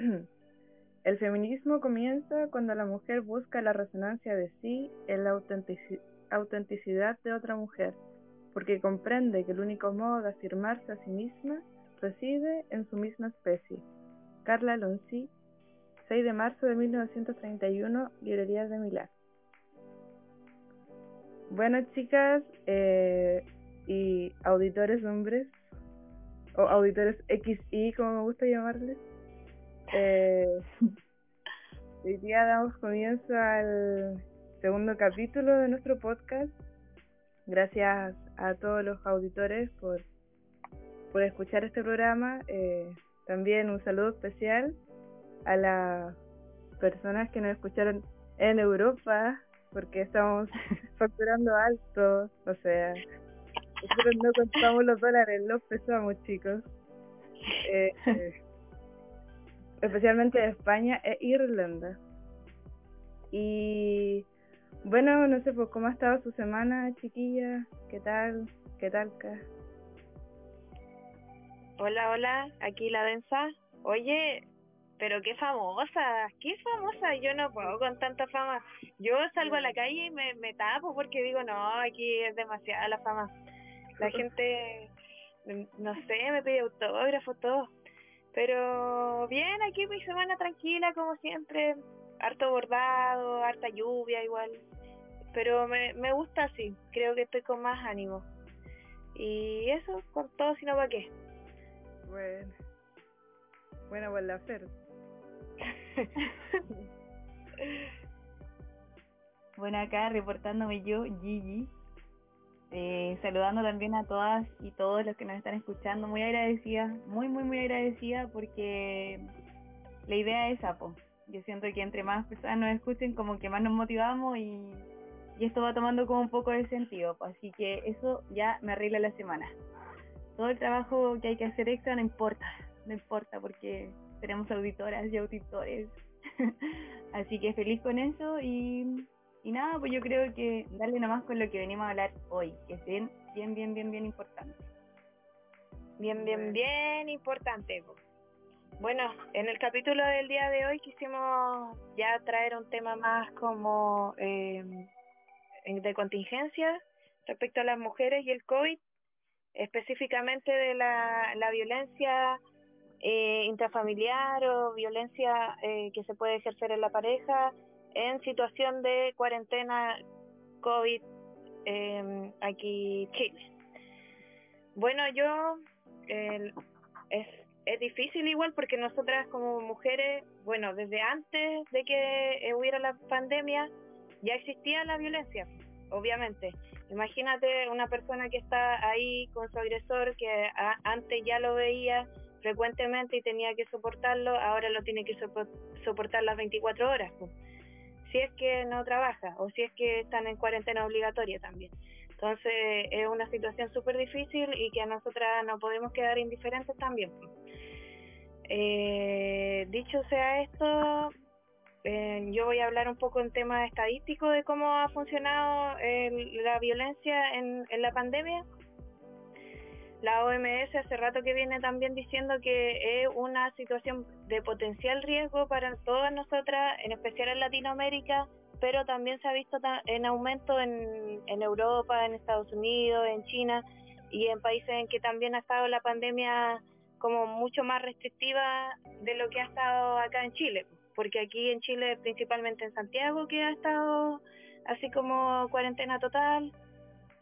El feminismo comienza cuando la mujer busca la resonancia de sí en la autenticidad de otra mujer, porque comprende que el único modo de afirmarse a sí misma reside en su misma especie. Carla Lonzi, 6 de marzo de 1931, Librería de Milán. Bueno, chicas eh, y auditores hombres, o auditores XY, como me gusta llamarles, eh, hoy día damos comienzo al segundo capítulo de nuestro podcast. Gracias a todos los auditores por, por escuchar este programa. Eh, también un saludo especial a las personas que nos escucharon en Europa, porque estamos facturando alto, o sea, nosotros no contamos los dólares, los pesamos, chicos. Eh, especialmente de España e Irlanda. Y bueno, no sé, pues cómo ha estado su semana, chiquilla, ¿qué tal? ¿Qué tal, Hola, hola, aquí la densa. Oye, pero qué famosa, qué famosa, yo no puedo con tanta fama. Yo salgo a la calle y me, me tapo porque digo, no, aquí es demasiada la fama. La gente, no sé, me pide autógrafo, todo. Pero bien, aquí mi semana tranquila, como siempre. Harto bordado, harta lluvia igual. Pero me, me gusta así, creo que estoy con más ánimo. Y eso, con todo, sino para qué. Bueno. Bueno, pues la Fer. bueno, acá reportándome yo, Gigi. Eh, saludando también a todas y todos los que nos están escuchando. Muy agradecida, muy, muy, muy agradecida porque la idea es Apo. Yo siento que entre más personas nos escuchen, como que más nos motivamos y, y esto va tomando como un poco de sentido. Así que eso ya me arregla la semana. Todo el trabajo que hay que hacer extra no importa, no importa porque tenemos auditoras y auditores. Así que feliz con eso y, y nada, pues yo creo que darle nomás con lo que venimos a hablar hoy, que es bien, bien, bien, bien, bien importante. Bien, bien, bien importante. Bueno, en el capítulo del día de hoy quisimos ya traer un tema más como eh, de contingencia respecto a las mujeres y el COVID, específicamente de la, la violencia eh, intrafamiliar o violencia eh, que se puede ejercer en la pareja en situación de cuarentena COVID eh, aquí Chile. Bueno, yo es, es difícil igual porque nosotras como mujeres, bueno, desde antes de que hubiera la pandemia ya existía la violencia, obviamente. Imagínate una persona que está ahí con su agresor que antes ya lo veía frecuentemente y tenía que soportarlo, ahora lo tiene que soportar las 24 horas. Si es que no trabaja o si es que están en cuarentena obligatoria también. Entonces es una situación súper difícil y que a nosotras no podemos quedar indiferentes también. Eh, dicho sea esto, eh, yo voy a hablar un poco en tema estadístico de cómo ha funcionado la violencia en, en la pandemia la OMS hace rato que viene también diciendo que es una situación de potencial riesgo para todas nosotras, en especial en Latinoamérica, pero también se ha visto en aumento en, Europa, en Estados Unidos, en China y en países en que también ha estado la pandemia como mucho más restrictiva de lo que ha estado acá en Chile, porque aquí en Chile, principalmente en Santiago, que ha estado así como cuarentena total,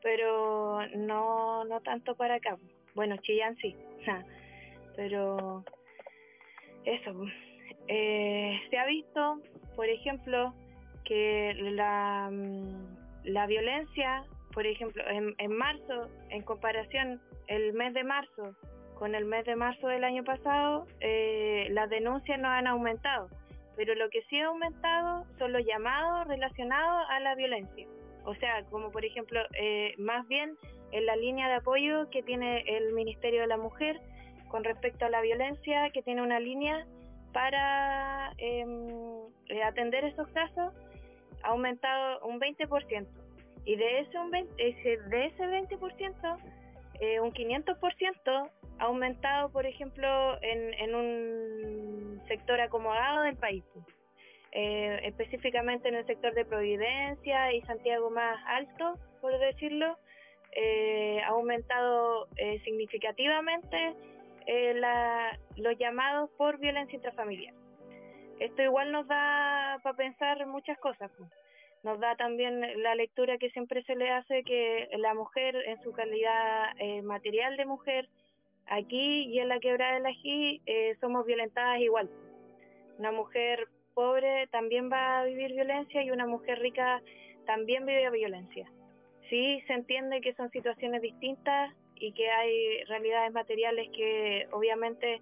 pero no, no tanto para acá. Bueno, Chillán sí, pero eso. Eh, se ha visto, por ejemplo, que la, mm, la violencia, por ejemplo, en, en marzo, en comparación el mes de marzo con el mes de marzo del año pasado, eh, las denuncias no han aumentado, pero lo que sí ha aumentado son los llamados relacionados a la violencia. O sea, como por ejemplo, eh, más bien en la línea de apoyo que tiene el Ministerio de la Mujer con respecto a la violencia, que tiene una línea para em, eh, atender esos casos, ha aumentado un 20%. Y de ese, un 20, de ese 20%, eh, un 500% ha aumentado, por ejemplo, en, en un sector acomodado del país, eh, específicamente en el sector de Providencia y Santiago más alto, por decirlo, eh, ha aumentado eh, significativamente los llamados por violencia intrafamiliar. Esto igual nos da para pensar muchas cosas. Nos da también la lectura que siempre se le hace que la mujer en su calidad material de mujer aquí y en la quebrada de la G somos violentadas igual. Una mujer pobre también va a vivir violencia y una mujer rica también vive violencia. Sí, se entiende que son situaciones distintas y que hay realidades materiales que obviamente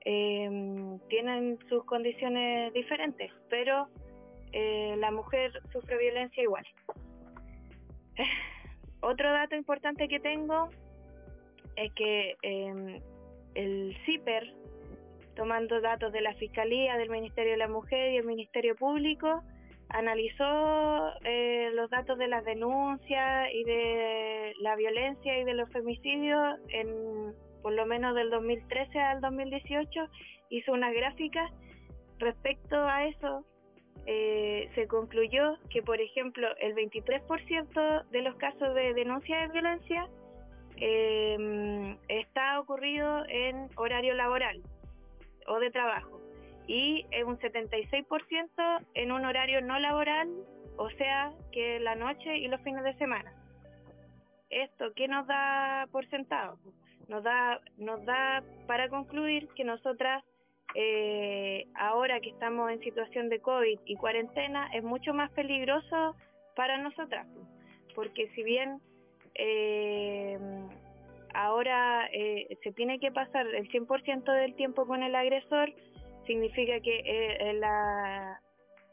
em, tienen sus condiciones diferentes, pero eh, la mujer sufre violencia igual. Otro dato importante que tengo es que em, el CIPER, tomando datos de la Fiscalía, del Ministerio de la Mujer y el Ministerio Público, analizó eh, los datos de las denuncias y de la violencia y de los femicidios en por lo menos del 2013 al 2018, hizo una gráfica respecto a eso. Eh, se concluyó que, por ejemplo, el 23% de los casos de denuncia de violencia eh, está ocurrido en horario laboral, o de trabajo y es un 76% en un horario no laboral, o sea, que la noche y los fines de semana. Esto, ¿qué nos da por sentado? Nos da, nos da para concluir que nosotras, eh, ahora que estamos en situación de COVID y cuarentena, es mucho más peligroso para nosotras, porque si bien eh, ahora eh, se tiene que pasar el 100% del tiempo con el agresor, significa que eh, la,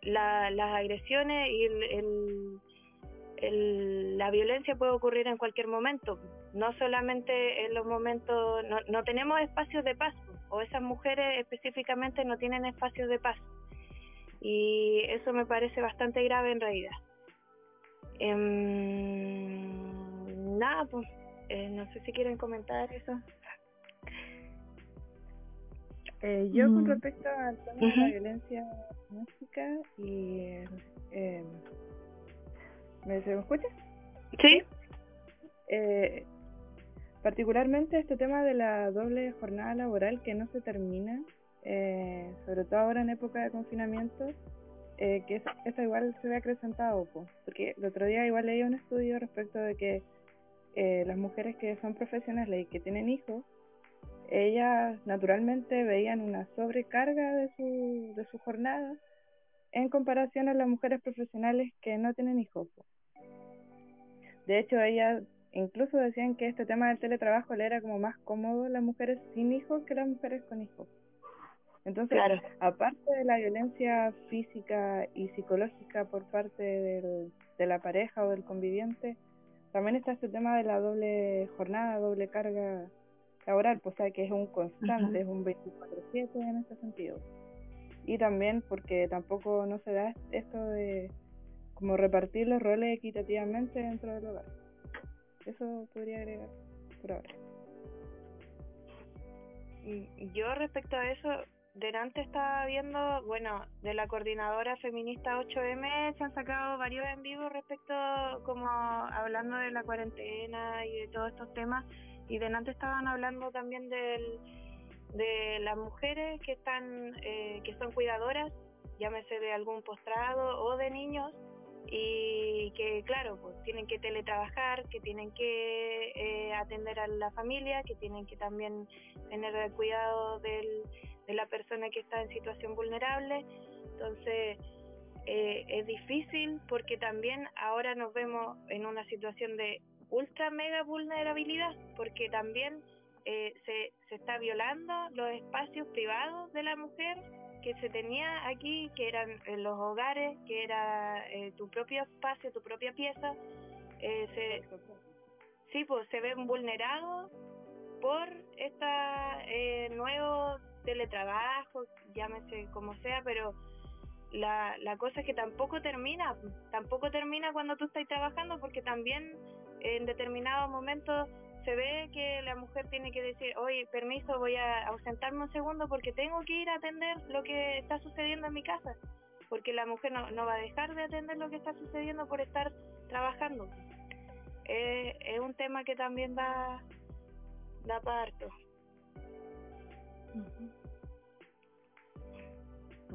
las agresiones y el, la violencia puede ocurrir en cualquier momento, no solamente en los momentos, no, no tenemos espacios de paz, o esas mujeres específicamente no tienen espacios de paz. Y eso me parece bastante grave en realidad. Em, nada, pues eh, no sé si quieren comentar eso. Eh, yo con mm. respecto al tema de la violencia doméstica y eh, ¿me se me escucha? Sí. Eh, particularmente este tema de la doble jornada laboral que no se termina, eh, sobre todo ahora en época de confinamiento, eh, que eso, igual se ve acrecentado, porque el otro día igual leí un estudio respecto de que eh, las mujeres que son profesionales y que tienen hijos, ellas naturalmente veían una sobrecarga de su, de su jornada en comparación a las mujeres profesionales que no tienen hijos. De hecho, ellas incluso decían que este tema del teletrabajo le era como más cómodo a las mujeres sin hijos que las mujeres con hijos. Entonces, aparte de la violencia física y psicológica por parte del, de la pareja o del conviviente, también está este tema de la doble jornada, doble carga laboral, pues, o sea que es un constante, es un 24-7 en ese sentido. Y también porque tampoco no se da esto de como repartir los roles equitativamente dentro del hogar. Eso podría agregar por ahora. Yo respecto a eso, delante estaba viendo, bueno, de la coordinadora feminista 8M se han sacado varios en vivo respecto, como hablando de la cuarentena y de todos estos temas, y delante estaban hablando también del, de las mujeres que están, eh, que son cuidadoras, llámese de algún postrado o de niños, y que claro, pues tienen que teletrabajar, que tienen que eh, atender a la familia, que tienen que también tener el cuidado del de la persona que está en situación vulnerable. Entonces, eh, es difícil porque también ahora nos vemos en una situación de ultra mega vulnerabilidad, porque también eh, se, se está violando los espacios privados de la mujer que se tenía aquí, que eran los hogares, que era eh, tu propio espacio, tu propia pieza. sí, pues se ven vulnerados por esta eh, nuevo teletrabajo, llámese como sea, pero la, la cosa es que tampoco termina, tampoco termina cuando tú estás trabajando porque también en determinados momentos se ve que la mujer tiene que decir, oye, permiso, voy a ausentarme un segundo porque tengo que ir a atender lo que está sucediendo en mi casa, porque la mujer no, no va a dejar de atender lo que está sucediendo por estar trabajando. Eh, es un tema que también da, da parto.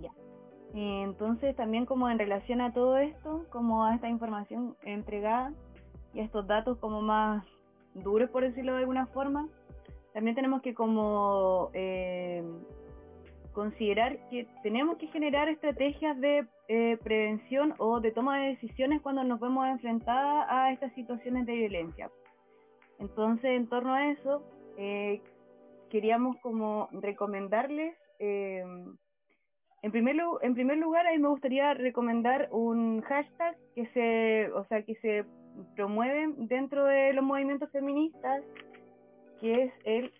Ya. Entonces, también como en relación a todo esto, como a esta información entregada y a estos datos como más duros, por decirlo de alguna forma, también tenemos que como eh, considerar que tenemos que generar estrategias de eh, prevención o de toma de decisiones cuando nos vemos enfrentadas a estas situaciones de violencia. Entonces, en torno a eso, eh, queríamos como recomendarles, eh, en, primer, en primer lugar, ahí me gustaría recomendar un hashtag que se, o sea, que se promueve dentro de los movimientos feministas, que es el,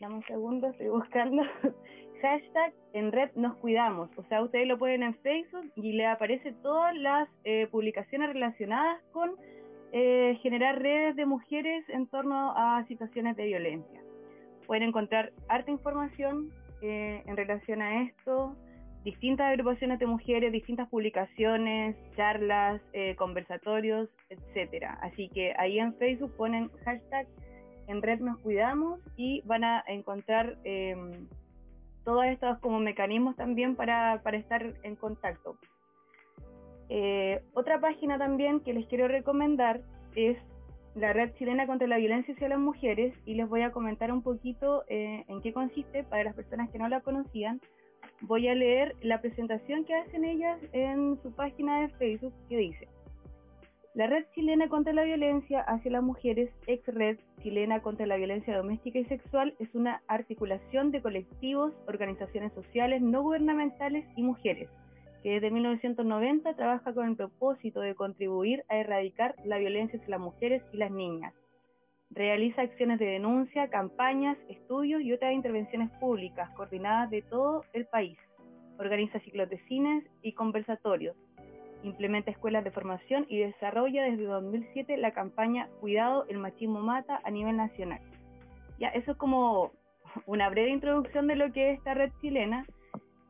dame un segundo, estoy buscando, hashtag en red nos cuidamos. O sea, ustedes lo pueden en Facebook y le aparece todas las eh, publicaciones relacionadas con eh, generar redes de mujeres en torno a situaciones de violencia. Pueden encontrar harta información eh, en relación a esto, distintas agrupaciones de mujeres, distintas publicaciones, charlas, conversatorios, etcétera. Así que ahí en Facebook ponen hashtag en red nos cuidamos y van a encontrar em, todos estos como mecanismos también para, para estar en contacto. Eh, otra página también que les quiero recomendar es la Red Chilena contra la Violencia hacia las Mujeres y les voy a comentar un poquito eh, en qué consiste para las personas que no la conocían. Voy a leer la presentación que hacen ellas en su página de Facebook que dice, la Red Chilena contra la Violencia hacia las Mujeres, ex Red Chilena contra la Violencia Doméstica y Sexual, es una articulación de colectivos, organizaciones sociales, no gubernamentales y mujeres, que desde 1990 trabaja con el propósito de contribuir a erradicar la violencia hacia las mujeres y las niñas. Realiza acciones de denuncia, campañas, estudios y otras intervenciones públicas coordinadas de todo el país. Organiza ciclos de cines y conversatorios Implementa escuelas de formación y desarrolla desde 2007 la campaña Cuidado, el machismo mata a nivel nacional. Ya, eso es como una breve introducción de lo que es esta red chilena.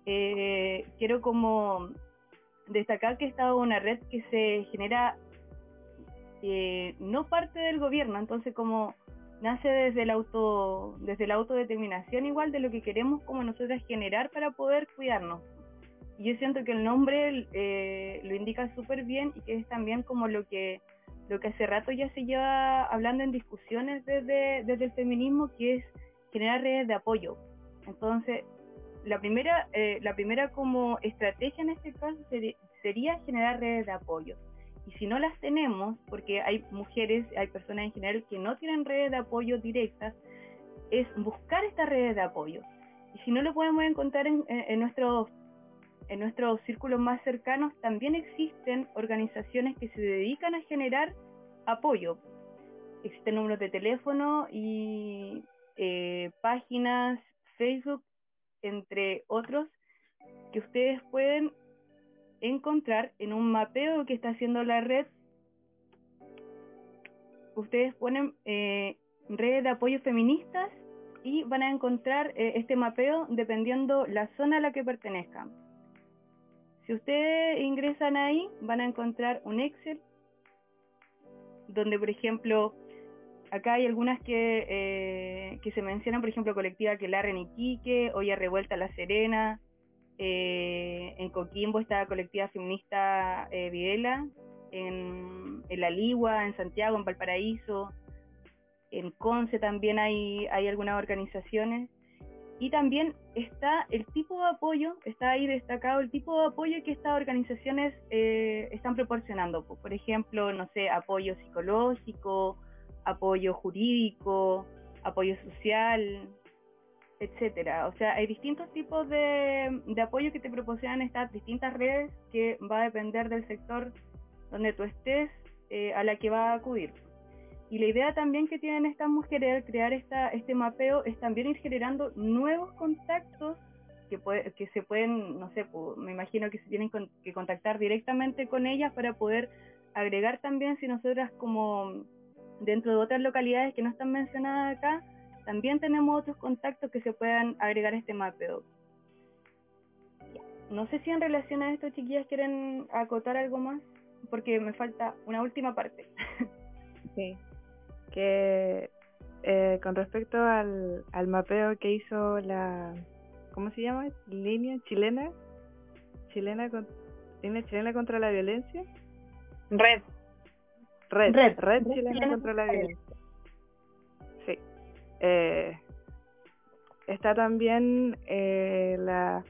Eh, quiero como destacar que esta es una red que se genera eh, no parte del gobierno, entonces como nace desde el auto, desde la autodeterminación igual de lo que queremos como nosotras generar para poder cuidarnos yo siento que el nombre eh, lo indica súper bien y que es también como lo que lo que hace rato ya se lleva hablando en discusiones desde, desde el feminismo, que es generar redes de apoyo. Entonces, la primera, eh, la primera como estrategia en este caso sería, generar redes de apoyo. Y si no las tenemos, porque hay mujeres, hay personas en general que no tienen redes de apoyo directas, es buscar estas redes de apoyo. Y si no lo podemos encontrar en, nuestros en nuestros círculos más cercanos también existen organizaciones que se dedican a generar apoyo. Existen números de teléfono y eh, páginas, Facebook, entre otros, que ustedes pueden encontrar en un mapeo que está haciendo la red. Ustedes ponen eh, redes de apoyo feministas y van a encontrar eh, este mapeo dependiendo la zona a la que pertenezcan. Si ustedes ingresan ahí, van a encontrar un Excel donde, por ejemplo, acá hay algunas que, eh, que se mencionan, por ejemplo, colectiva que en Iquique, Olla Revuelta La Serena, eh, en Coquimbo está colectiva feminista eh, Videla, en, en La Ligua, en Santiago, en Valparaíso, en Conce también hay, hay algunas organizaciones. Y también está el tipo de apoyo, está ahí destacado el tipo de apoyo que estas organizaciones están proporcionando. Por ejemplo, no sé, apoyo psicológico, apoyo jurídico, apoyo social, etcétera. O sea, hay distintos tipos de, de apoyo que te proporcionan estas distintas redes que va a depender del sector donde tú estés, eh, a la que va a acudir. Y la idea también que tienen estas mujeres al crear esta, este mapeo es también ir generando nuevos contactos que, que se pueden, no sé, me imagino que se tienen que contactar directamente con ellas para poder agregar también si nosotras como dentro de otras localidades que no están mencionadas acá, también tenemos otros contactos que se puedan agregar a este mapeo. No sé si en relación a esto, chiquillas, quieren acotar algo más, porque me falta una última parte. sí, que eh, con respecto al, al mapeo que hizo la, ¿cómo se llama? Línea chilena, chilena, con, línea chilena contra la violencia. Red. Red, red, red chilena contra la violencia. Sí. Eh, está también eh, la,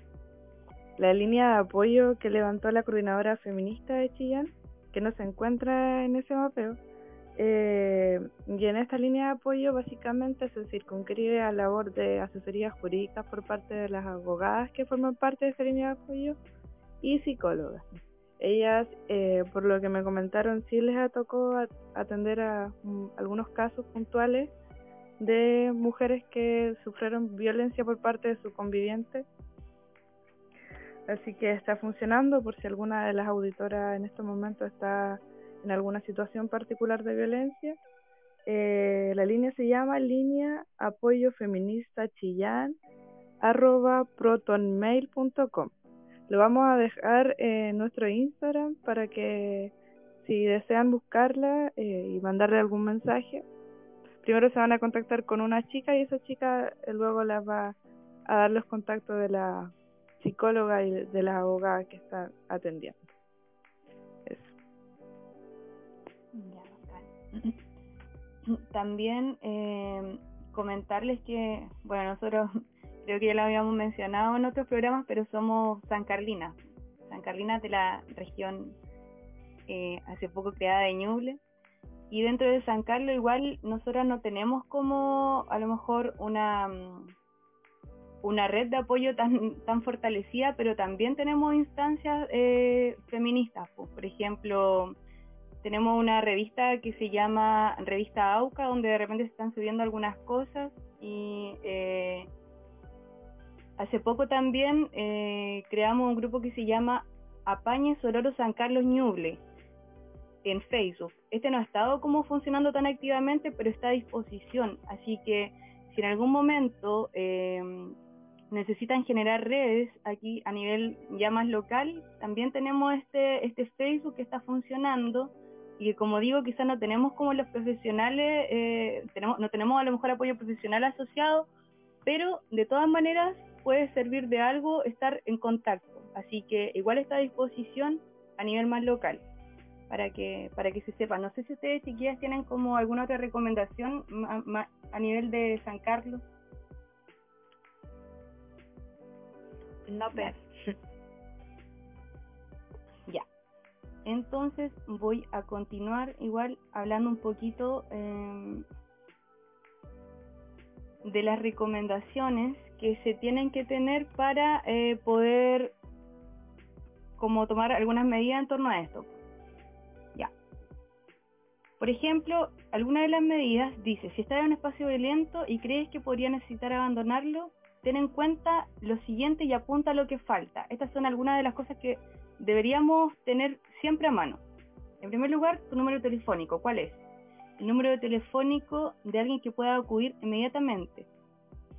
la línea de apoyo que levantó la coordinadora feminista de Chillán, que no se encuentra en ese mapeo eh, y en esta línea de apoyo básicamente se circunscribe a la labor de asesoría jurídica por parte de las abogadas que forman parte de esta línea de apoyo y psicólogas. Ellas, eh, por lo que me comentaron, sí les tocado atender a algunos casos puntuales de mujeres que sufrieron violencia por parte de su conviviente. Así que está funcionando por si alguna de las auditoras en este momento está en alguna situación particular de violencia. Eh, la línea se llama línea apoyo feminista chillán arroba protonmail.com. Lo vamos a dejar en nuestro Instagram para que si desean buscarla eh, y mandarle algún mensaje, primero se van a contactar con una chica y esa chica eh, luego les va a dar los contactos de la psicóloga y de la abogada que están atendiendo. También eh, comentarles que, bueno, nosotros creo que ya lo habíamos mencionado en otros programas, pero somos San Carlina, San Carlina de la región eh, hace poco creada de Ñuble. Y dentro de San Carlos igual nosotros no tenemos como a lo mejor una, mm, una red de apoyo tan, tan fortalecida, pero también tenemos instancias eh, feministas. Pues, por ejemplo, tenemos una revista que se llama Revista AUCA, donde de repente se están subiendo algunas cosas y eh, hace poco también eh, creamos un grupo que se llama Apañe Sororo San Carlos Ñuble en Facebook. Este no ha estado como funcionando tan activamente, pero está a disposición. Así que si en algún momento eh, necesitan generar redes aquí a nivel ya más local, también tenemos este, este Facebook que está funcionando y como digo, quizás no tenemos como los profesionales, eh, no tenemos a lo mejor apoyo profesional asociado, pero de todas maneras puede servir de algo estar en contacto. Así que igual está a disposición a nivel más local para que para que se sepa. No sé si ustedes chiquillas tienen como alguna otra recomendación a nivel de San Carlos. No, pero Entonces voy a continuar igual hablando un poquito em, de las recomendaciones que se tienen que tener para eh, poder como tomar algunas medidas en torno a esto. Ya. Por ejemplo, alguna de las medidas dice, si estás en un espacio violento y crees que podría necesitar abandonarlo, ten en cuenta lo siguiente y apunta lo que falta. Estas son algunas de las cosas que deberíamos tener siempre a mano. En primer lugar, tu número telefónico. ¿Cuál es? El número telefónico de alguien que pueda acudir inmediatamente.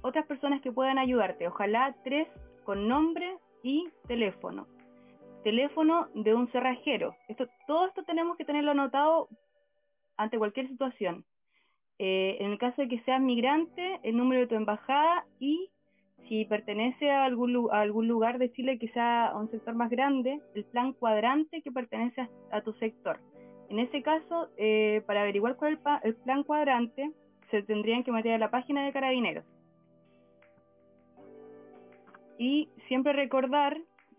Otras personas que puedan ayudarte. Ojalá tres con nombre y teléfono. Teléfono de un cerrajero. Esto, todo esto tenemos que tenerlo anotado ante cualquier situación. Eh, en el caso de que seas migrante, el número de tu embajada y si pertenece a algún, lugar de Chile que sea un sector más grande, el plan cuadrante que pertenece a, tu sector. En ese caso, eh, para averiguar cuál es el, plan cuadrante, se tendrían que meter a la página de carabineros. Y siempre recordar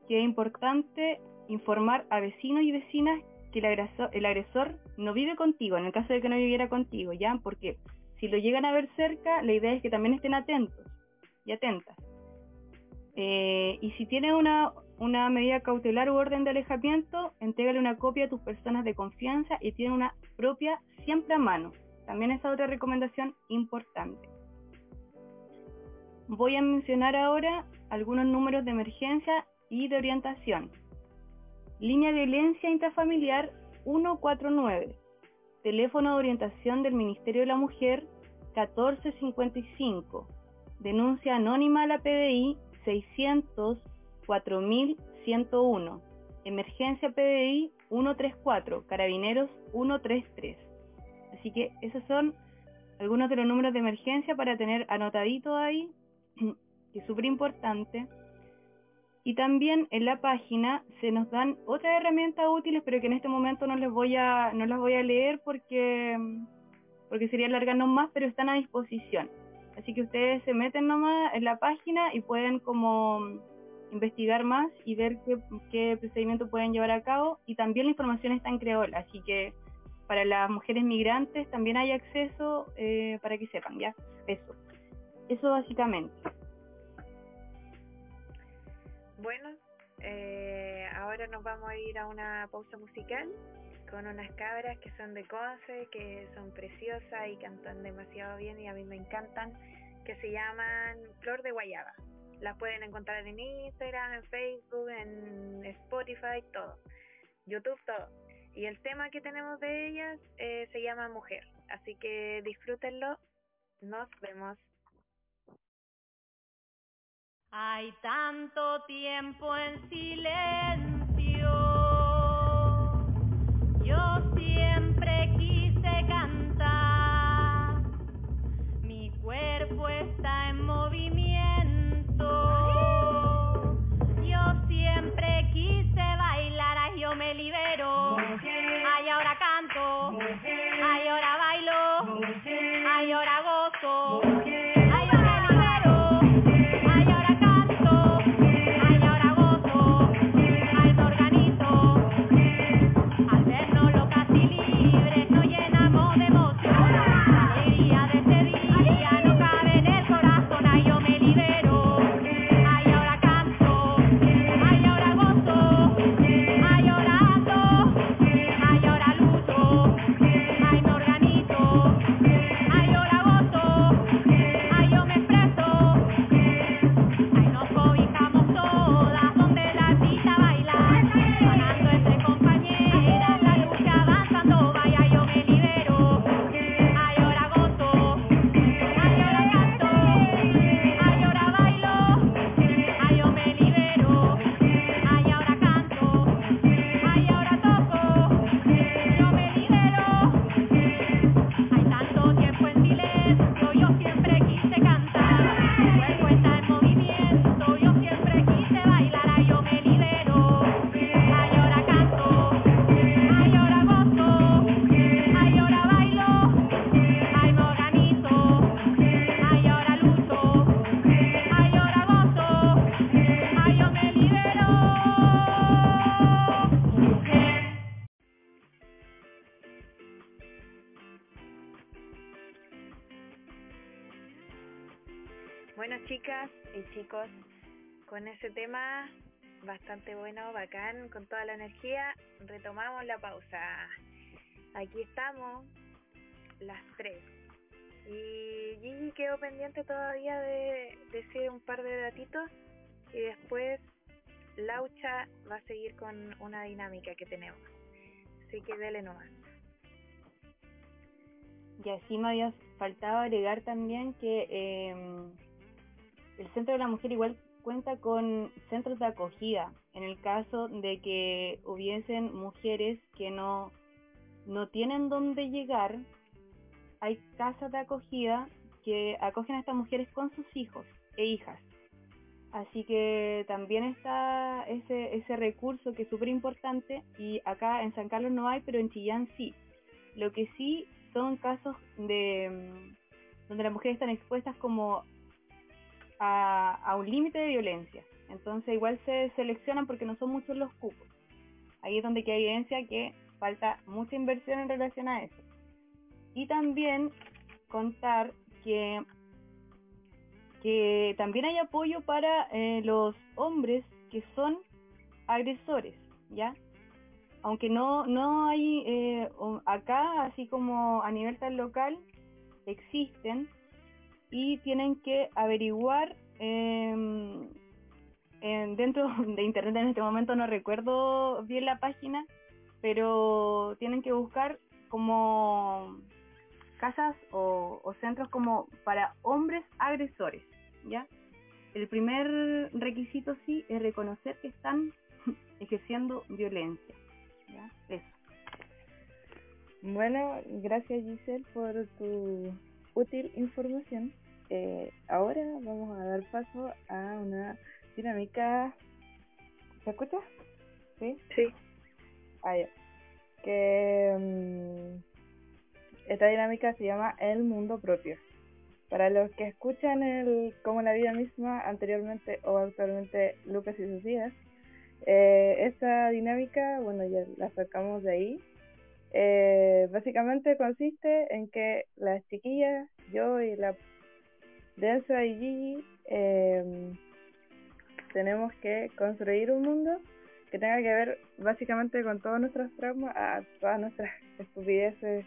que es importante informar a vecinos y vecinas que el agresor, no vive contigo, en el caso de que no viviera contigo, ¿ya? Porque si lo llegan a ver cerca, la idea es que también estén atentos y atentas. Eh, y si tienes una, una medida cautelar u orden de alejamiento, entrégale una copia a tus personas de confianza y tiene una propia siempre a mano. También es otra recomendación importante. Voy a mencionar ahora algunos números de emergencia y de orientación. Línea de violencia intrafamiliar 149. teléfono de orientación del Ministerio de la Mujer 1455, denuncia anónima a la PDI 600 4101, emergencia PDI 134, carabineros 133. Así que esos son algunos de los números de emergencia para tener anotadito ahí, que es súper importante. Y también en la página se nos dan otras herramientas útiles, pero que en este momento no les voy a, no las voy a leer porque, porque sería alargarnos más, pero están a disposición. Así que ustedes se meten nomás en la página y pueden como investigar más y ver qué, qué procedimiento pueden llevar a cabo. Y también la información está en creol, así que para las mujeres migrantes también hay acceso eh, para que sepan, ¿ya? Eso. Eso básicamente. Bueno, eh, ahora nos vamos a ir a una pausa musical con unas cabras que son de Conce, que son preciosas y cantan demasiado bien y a mí me encantan, que se llaman Flor de Guayaba. Las pueden encontrar en Instagram, en Facebook, en Spotify, todo. YouTube, todo. Y el tema que tenemos de ellas eh, se llama Mujer. Así que disfrútenlo. Nos vemos. Hay tanto tiempo en silencio. Bastante bueno, bacán, con toda la energía, retomamos la pausa. Aquí estamos, las tres. Y Gigi quedó pendiente todavía de decir un par de datitos y después Laucha va a seguir con una dinámica que tenemos. Así que dele nomás. Y así me había faltado agregar también que eh, el Centro de la Mujer igual cuenta con centros de acogida en el caso de que hubiesen mujeres que no, no tienen dónde llegar. Hay casas de acogida que acogen a estas mujeres con sus hijos e hijas. Así que también está ese, ese recurso que es súper importante y acá en San Carlos no hay, pero en Chillán sí. Lo que sí son casos de mm, donde las mujeres están expuestas como a, a un límite de violencia. Entonces igual se seleccionan porque no son muchos los cupos. Ahí es donde hay evidencia que falta mucha inversión en relación a eso. Y también contar que, que también hay apoyo para eh, los hombres que son agresores, ¿ya? Aunque no, no hay eh, acá, así como a nivel tal local, existen y tienen que averiguar en- dentro de internet en este momento no recuerdo bien la página, pero tienen que buscar como casas o, o centros como para hombres agresores, ¿ya? El primer requisito sí es reconocer que están ejerciendo violencia. Eso. Bueno, gracias Giselle por tu útil información. Eh, ahora vamos a dar paso a una dinámica. ¿Se escucha? ¿Sí? Sí. Ah, ya. Que mm, esta dinámica se llama El Mundo Propio. Para los que escuchan el Como la vida misma anteriormente o actualmente Lucas y Sofía, eh, esta dinámica, bueno, ya la sacamos de ahí. Eh, básicamente consiste en que las chiquillas, yo y la Densa y Gigi, eh, tenemos que construir un mundo que tenga que ver básicamente con todos nuestros traumas, a todas nuestras estupideces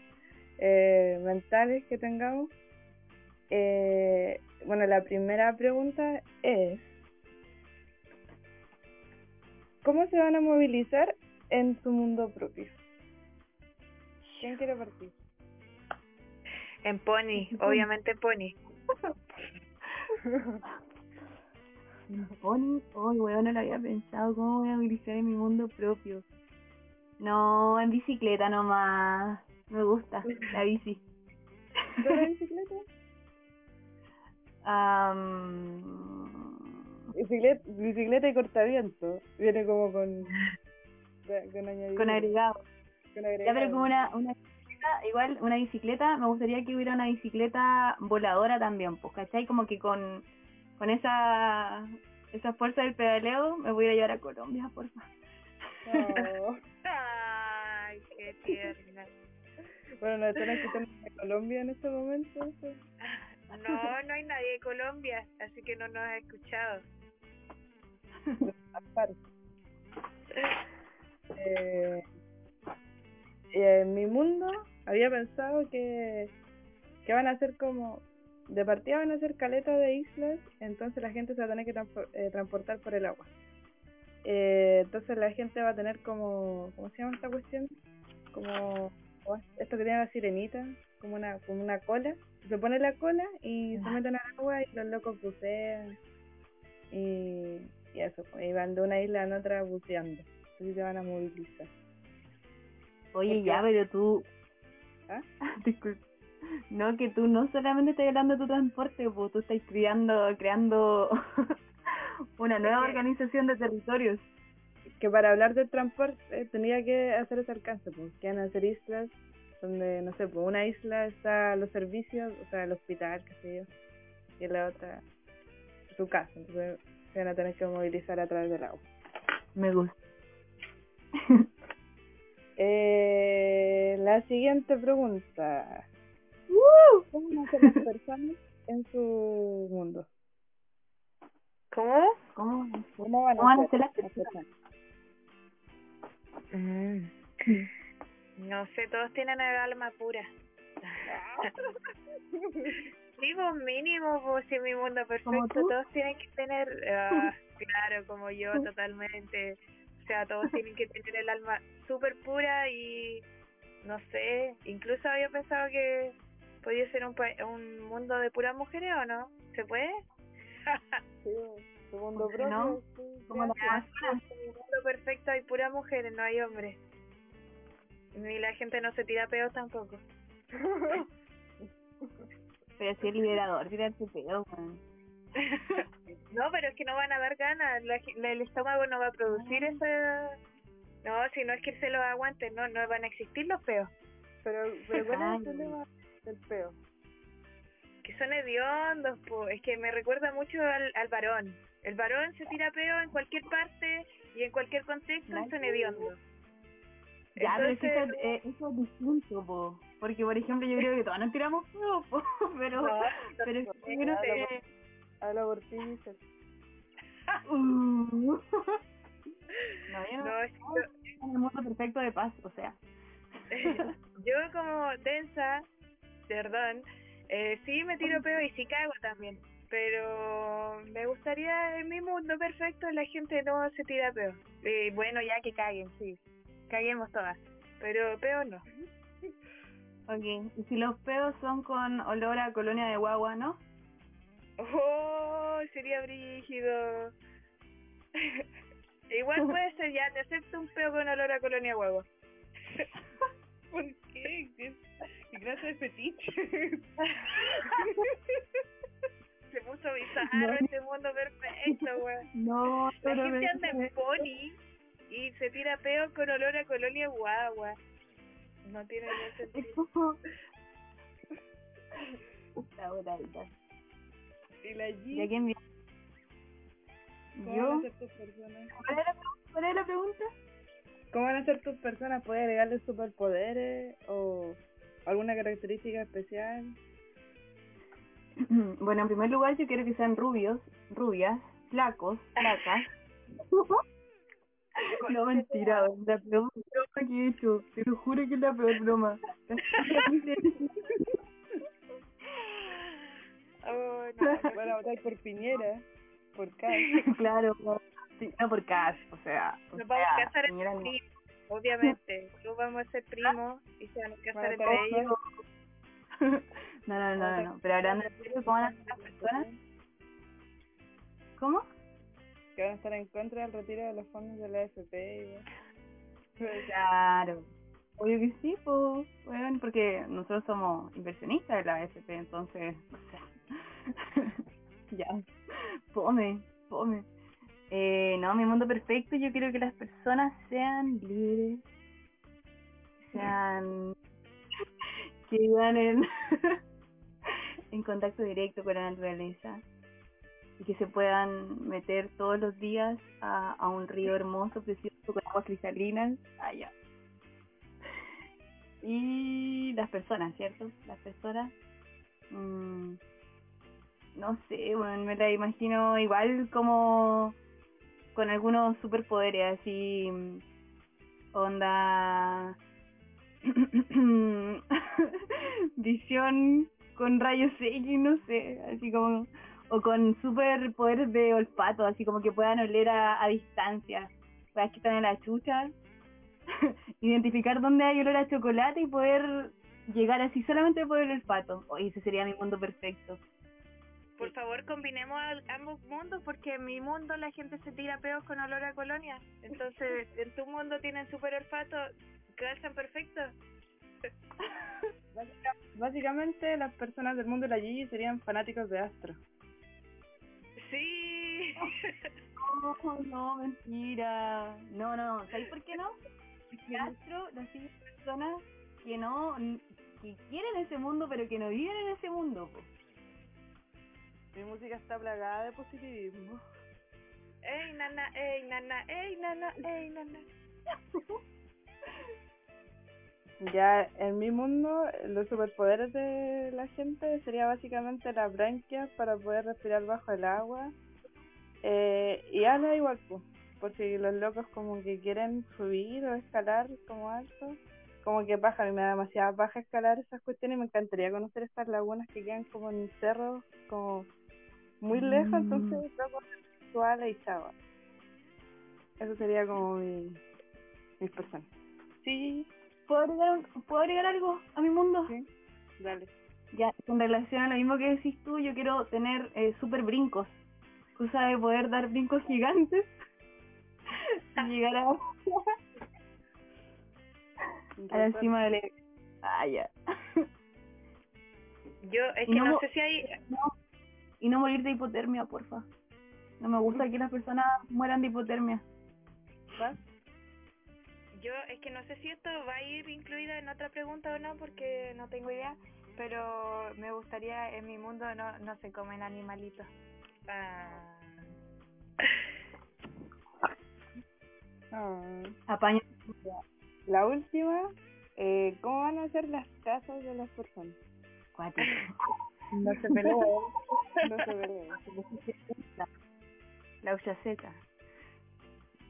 eh, mentales que tengamos. Eh, bueno, la primera pregunta es, ¿cómo se van a movilizar en su mundo propio? ¿Quién quiere partir? En Pony, obviamente Pony. Pony, oh, weón, no lo había pensado, ¿cómo voy a movilizar en mi mundo propio? No, en bicicleta nomás, me gusta, la bici. ¿Con la bicicleta? Bicicleta, bicicleta y cortaviento. Viene como con... Con, añadido. con agregado. con Ya, agregado. pero como una, una bicicleta, igual una bicicleta, me gustaría que hubiera una bicicleta voladora también, pues, ¿cachai? Como que con, con esa, esa fuerza del pedaleo me voy a llevar a Colombia, porfa. No. Ay, qué tierna. Bueno, nos están escuchando de Colombia en este momento. No, no hay nadie de Colombia, así que no nos ha escuchado. Eh, y en mi mundo había pensado que, que van a ser como de partida van a ser caletas de islas entonces la gente se va a tener que eh, transportar por el agua. Eh, entonces la gente va a tener como ¿cómo se llama esta cuestión? como como esto que tiene la sirenita como una como una cola. Se pone la cola y se meten al agua y los locos bucean. Y, y eso pues, y van de una isla a otra buceando. Así se van a movilizar. Oye, Porque- ya, pero tú... ¿Ah? No, que tú no solamente estás hablando de tu transporte, pues tú estás creando, creando una nueva organización de territorios. que para hablar del transporte eh, tenía que hacer ese alcance, pues, que van a ser islas donde, no sé, pues una isla está los servicios, o sea, el hospital, qué sé yo, y en la otra su casa, entonces se van a tener que movilizar a través del agua. Me gusta. Eh, la siguiente pregunta. ¿Cómo ser las personas en su mundo? ¿Cómo? ¿Cómo? ¿Cómo van ¿Cómo van a ser las personas? Mm. No sé, todos tienen el alma pura. Sí, pues mínimo, pues si mi mundo perfecto, todos tienen que tener, ah, claro, como yo totalmente, sea, todos tienen que tener el alma súper pura y, no sé, incluso había pensado que podía ser un, pa- un mundo de puras mujeres o no, ¿se puede? Sí, su mundo ¿Por qué propio. no? sí, Como la en mi mundo perfecto hay puras mujeres, no hay hombres. Y la gente no se tira peos tampoco. Pero si es liberador, tirarse pedo, weón. No, pero es que no van a dar ganas, la ge- la- el estómago no va a producir esa... No, si no es que se los aguanten, no, no van a existir los peos. Pero, pero ¿cuál es Ay. el peo? Que son hediondos, po. es que me recuerda mucho al, al varón. El varón se tira peo en cualquier parte y en cualquier contexto y son hediondos. Ya, pero es que eso, Entonces, eh, eso es distinto, po. Porque, por ejemplo, yo creo que todos nos tiramos pedo, po. Pero, no, pero que que... Habla por ti. Uh. No, yo no, no, es- en el mundo perfecto de paz, o sea. yo como densa, perdón, eh, sí me tiro peo y sí cago también. Pero me gustaría en mi mundo perfecto la gente no se tira peo. Y bueno, ya que caguen, sí. Caguemos todas. Pero peo no. Ok, y si los peos son con olor a colonia de guagua, ¿no? Oh, sería brígido. Igual puede ser, ya, te acepto un peo con olor a colonia huevo. ¿Por qué? ¿Qué, qué clase de fetiche? Se puso bizarro No. este mundo perfecto, weón. No, La gente anda en pony y se tira peo con olor a colonia guagua. No tiene ningún sentido. Está. ¿Y la ¿Y a quién viene? ¿Cómo van a ser tus personas? ¿Cuál es la, pre- cuál es la pregunta? ¿Cómo van a ser tus personas? ¿Puedes agregarle superpoderes o alguna característica especial? Bueno, en primer lugar yo quiero que sean rubios, rubias, flacos, flacas. No, mentira, la peor broma que he hecho. Te lo juro que es la peor broma. Oh, no, no. Van a votar por Piñera, por Cas. claro, no, sí, no por cash, o sea. o vamos a casar entre primos, obviamente. Todos vamos a ser primos y se van a casar a entre ellos. No, no, no, no, no. Pero hablando en serio, ¿cómo van a ser las personas? ¿Cómo? Que van a estar en contra del retiro de los fondos de la AFP. Claro. Obvio que sí, pues, bueno, porque nosotros somos inversionistas de la AFP, entonces, o sea, ya, fome, fome. Eh, no, mi mundo perfecto, yo quiero que las personas sean libres, sean, que vivan en, contacto directo con la naturaleza y que se puedan meter todos los días a, un río hermoso, precioso, con aguas cristalinas, allá. Y las personas, ¿cierto? Las personas, mm, no sé, bueno, me la imagino igual como con algunos superpoderes, así, mm, onda, visión con rayos X, no sé, así como, o con superpoderes de olfato, así como que puedan oler a, a distancia, para que están en la chucha, identificar dónde hay olor a chocolate y poder llegar así solamente por el olfato. Oye, ese sería mi mundo perfecto. Por favor, combinemos al- ambos mundos porque en mi mundo la gente se tira peos con olor a colonia. Entonces, en tu mundo tienen super olfato, calzan perfecto. Básica- Básicamente, las personas del mundo de la Gigi serían fanáticos de Astro. Sí. No, no, mentira. No, no, ¿sabes por qué no? Porque Astro siguen personas que no, que quieren ese mundo, pero que no viven en ese mundo. Mi música está plagada de positivismo. ey, nana, ey, nana, ey, nana, ey, nana. Ya en mi mundo, los superpoderes de la gente sería básicamente las branquias para poder respirar bajo el agua. Eh, y alas igual, pues, por si los locos como que quieren subir o escalar como alto. Como que paja, a mí me da demasiada paja escalar esas cuestiones y me encantaría conocer estas lagunas que quedan como en cerros, como muy lejos, Mm. entonces su ala y chava. Eso sería como mi, mis personas. Sí, ¿Puedo agregar, ¿Puedo agregar algo a mi mundo? sí, dale. Ya, en relación a lo mismo que decís tú, yo quiero tener eh, super brincos. Cosa de poder dar brincos gigantes. y llegar a, a la cima del... Ah, ya. Yo, es que no no sé si hay... y no morir de hipotermia, porfa. No me gusta que las personas mueran de hipotermia. ¿Vas? Yo, es que no sé si esto va a ir incluida en otra pregunta o no, porque no tengo idea, pero me gustaría, en mi mundo no, no se comen animalitos. Ah. Ah. Apaño. La última, eh, ¿cómo van a ser las casas de las personas? Cuático. No se peleen. No se peleen. La uchaceta.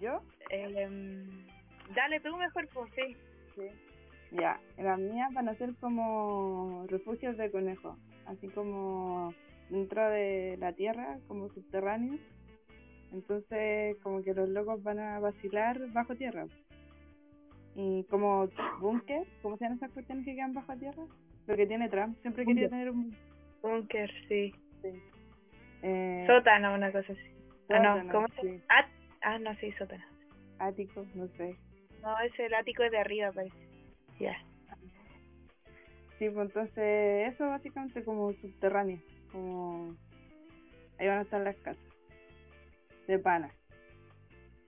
¿Yo? Em, dale tú mejor, pues sí. Sí. Ya, las mías van a ser como refugios de conejos, así como dentro de la tierra, como subterráneos. Entonces, como que los locos van a vacilar bajo tierra. Y como búnker, ¿cómo se llaman esas cuestiones que quedan bajo tierra? Lo que tiene Trump, siempre quería tener un Búnker, sí. Eh, Sótano, una cosa así. Ah, no, ¿cómo se sí, Ah, ah, no, sí, sótano. ático, no sé. No, ese el ático es de arriba, parece. Ya. Sí, pues entonces eso básicamente como subterráneo, como ahí van a estar las casas de pana,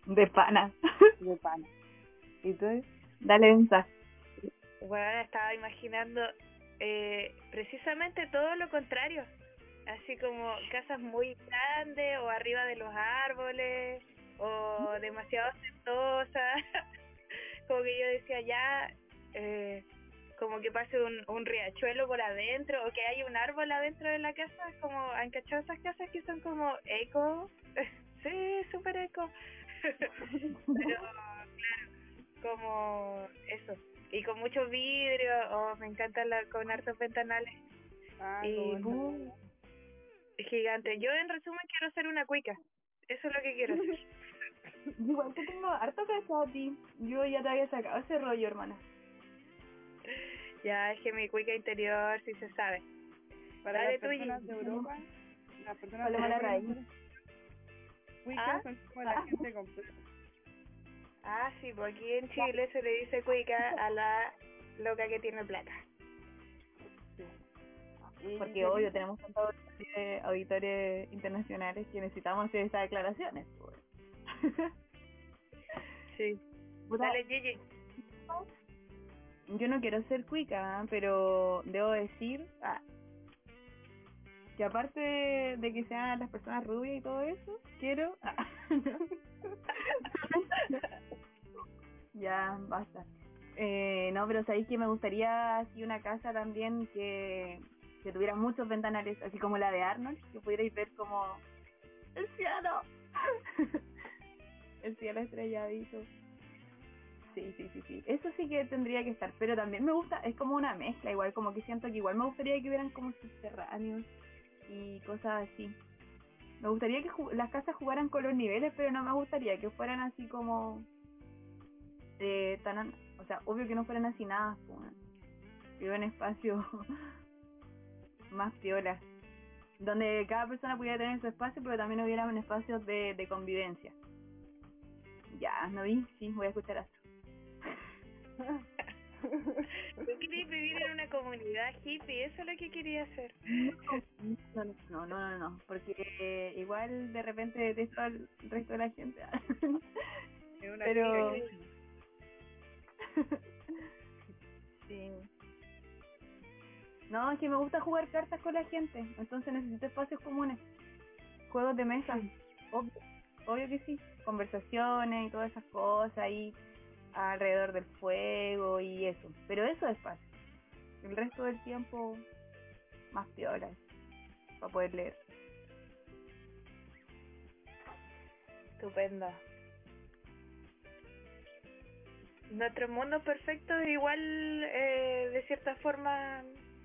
De pana. de pana. ¿Y tú? Dale un. Bueno, estaba imaginando eh, precisamente todo lo contrario. Así como casas muy grandes o arriba de los árboles o demasiado sentosas. como que yo decía ya, eh, como que pase un, un riachuelo por adentro o que hay un árbol adentro de la casa. Como, ¿han cachado esas casas que son como eco? sí, súper eco. Pero, claro, como eso. Y con muchos vidrios, o me encanta la, con hartos ventanales Ah, y gigante. Yo en resumen quiero ser una cuica. Eso es lo que quiero hacer. Igual te tengo harto cachado a ti. Yo ya te había sacado ese rollo, hermana. ya es que mi cuica interior sí se sabe. para dale las personas de Europa, las personas Hola, de Europa, raíz. Wicca ¿Ah? son como la gente completa. Ah, sí, porque aquí en Chile se le dice cuica a la loca que tiene plata. Porque obvio tenemos tantos auditores, auditores internacionales que necesitamos hacer estas declaraciones. pues. Sí. Dale, Gigi. Yo no quiero ser cuica, pero debo decir ah, que aparte de, de que sean las personas rubias y todo eso, quiero... ah, ya, basta. Eh, no, pero sabéis que me gustaría así una casa también que, que tuviera muchos ventanales, así como la de Arnold, que pudierais ver como el cielo. el cielo estrelladito. Sí, sí, sí, sí. Eso sí que tendría que estar, pero también me gusta, es como una mezcla, igual como que siento que igual me gustaría que hubieran como subterráneos y cosas así. Me gustaría que las casas jugaran con los niveles, pero no me gustaría que fueran así como eh, tan, an- o sea, obvio que no fueran así nada, vivo en espacios más piolas, donde cada persona pudiera tener su espacio, pero también hubiera un espacios de, de convivencia. Ya, ¿no vi? Sí, voy a escuchar esto. ¿Tú querías vivir en una comunidad hippie? Eso es lo que quería hacer. No, no, no, no, no, porque eh, igual de repente detesto al resto de la gente. es una Pero- sí. No, es que me gusta jugar cartas con la gente, entonces necesito espacios comunes. Juegos de mesa, obvio, obvio que sí. Conversaciones y todas esas cosas ahí alrededor del fuego y eso. Pero eso es fácil. El resto del tiempo, más piola, para poder leer. Estupendo. Nuestros mundos perfectos igual, eh, de cierta forma,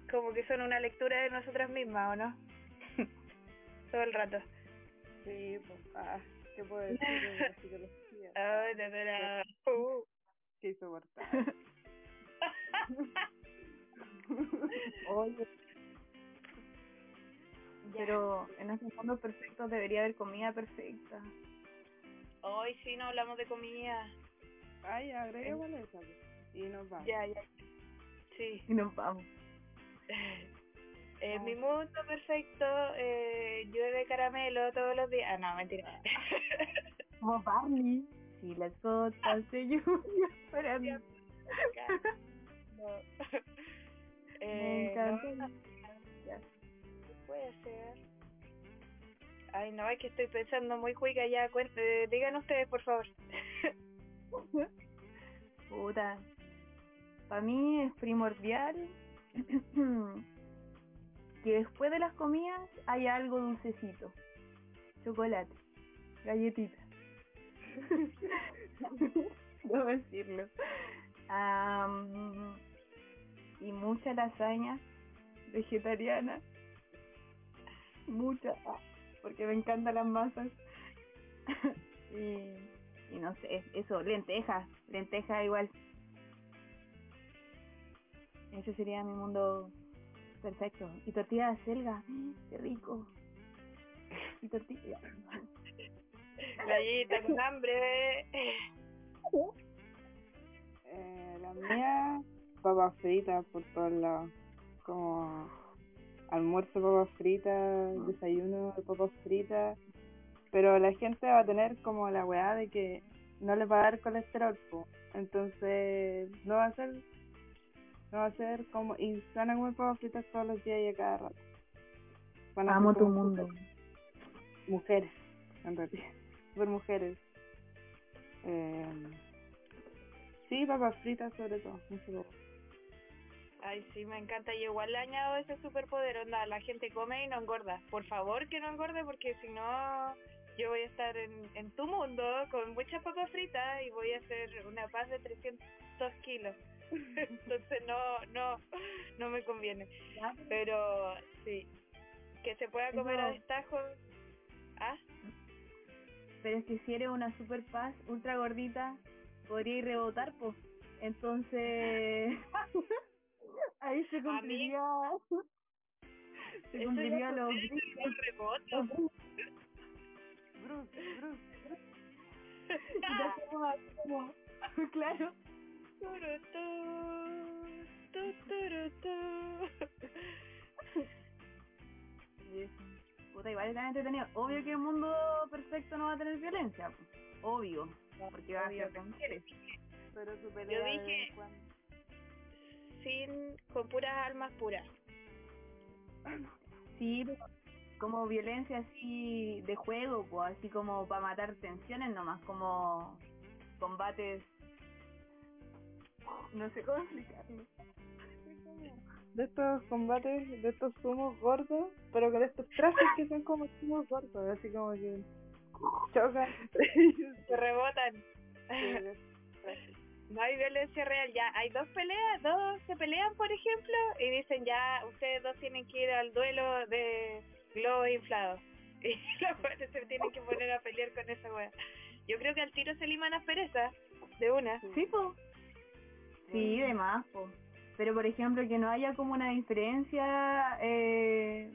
como que son una lectura de nosotras mismas, ¿o no? Todo el rato. Sí, pues, ah, ¿qué puedo decir de la psicología? Ah, no, no, no. Uh. Qué insoportable. Oye. Pero en esos mundos perfectos debería haber comida perfecta. Hoy sí no hablamos de comida. Ay, agreguémosle eso. pues, Y nos vamos. Ya, ya. Sí. Y nos vamos. En mi mundo perfecto, eh, llueve caramelo todos los días. Ah, no, mentira. Como Barney. Si las gotas de lluvia fueran... no. Me Eh, encanta. no, ¿qué puede ser? Ay, no, es que estoy pensando muy cuica ya. cuen- eh, digan ustedes, por favor. Puta. Para mí es primordial que después de las comidas haya algo dulcecito. Chocolate, galletita. Debo decirlo. Am, y mucha lasaña vegetariana. Mucha, porque me encantan las masas. y, y no sé, eso, lentejas, lentejas igual. Ese sería mi mundo perfecto. Y tortilla de selga, qué rico. Y tortilla. Gallita con hambre. Eh, la mía, papas fritas por todos lados. Como almuerzo de papas fritas, desayuno de papas fritas. Pero la gente va a tener como la weá de que no le va a dar colesterol, po. entonces no va a ser, no va a ser como, y se van a comer papas fritas todos los días y a cada rato. Van a ser Amo tu como mundo. super Mujeres, en realidad, super mujeres. Eh, sí, papas fritas sobre todo, mucho. Ay, sí, me encanta. Yo igual le añado ese superpoder. Onda, la gente come y no engorda. Por favor que no engorde porque si no, yo voy a estar en, en tu mundo con muchas papas fritas y voy a hacer una paz de 300 kilos. Entonces no, no, no me conviene. Pero sí, que se pueda comer a destajo. ¿Ah? Pero es que si eres una super paz, ultra gordita, podría ir rebotar, pues. Entonces, ahí se cumpliría, se cumpliría el reboto. Bruce, Bruce, como- claro. Turutú. Puta, igual entretenido. Obvio que el mundo perfecto no va a tener violencia, obvio, porque va a Obvio. ser con mujeres. pero su pelea dije-. Sin, con puras almas puras. Sí, pero como violencia así de juego, pues así como para matar tensiones nomás, como combates. No sé cómo explicarlo. de estos combates, de estos sumos gordos, pero con estos trajes que son como sumos gordos, así como que chocan. Se rebotan. No hay violencia real. Ya hay dos peleas, dos se pelean, por ejemplo, y dicen ya ustedes dos tienen que ir al duelo de globos inflados. Y los weones se tienen que poner a pelear con esa wea. Yo creo que al tiro se liman las perezas, de una. Sí, po. Sí, de más, po. Pero por ejemplo, que no haya como una diferencia eh,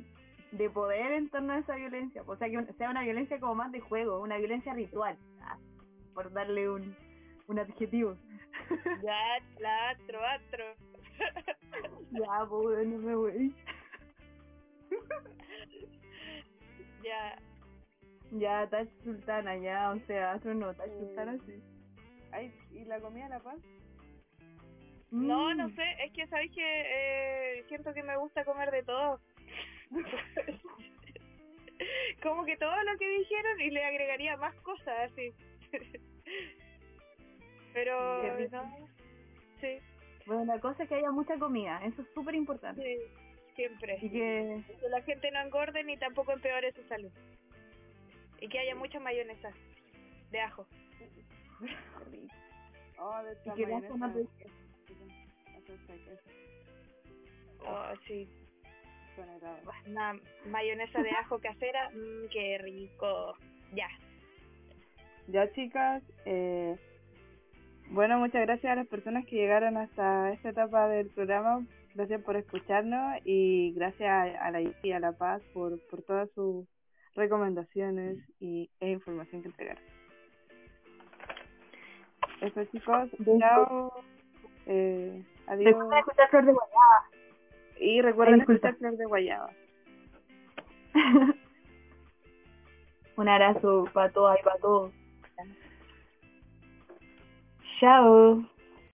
de poder en torno a esa violencia. O sea, que sea una violencia como más de juego, una violencia ritual, ah, por darle un, un adjetivo. Ya, la atro, atro. Ya, pues, no me voy. Ya, Ya, Tach Sultana, ya, o sea, otro no, Tach Eh, Sultana sí. Ay, ¿Y la comida de la paz? No, Mm. no sé, es que sabéis que eh, siento que me gusta comer de todo. Como que todo lo que dijeron y le agregaría más cosas así. Pero no, sí, Bueno, la cosa es que haya mucha comida, eso es súper importante. sí, siempre. Y que, Que la gente no engorde ni tampoco empeore su salud. Y que haya mucha mayonesa de ajo. Oh, de y que Oh, sí, suena grave. una mayonesa de ajo casera, mmm, qué rico. Ya. Ya chicas, eh, bueno, muchas gracias a las personas que llegaron hasta esta etapa del programa. Gracias por escucharnos y gracias a, a la y a la Paz por, por todas sus recomendaciones y, e información que entregaron. Eso chicos, chao. Eh, adiós. Recuerda escuchar Flor de Guayaba. Y recuerden escuchar Flor de Guayaba. Un abrazo para todas y para todos. Chao.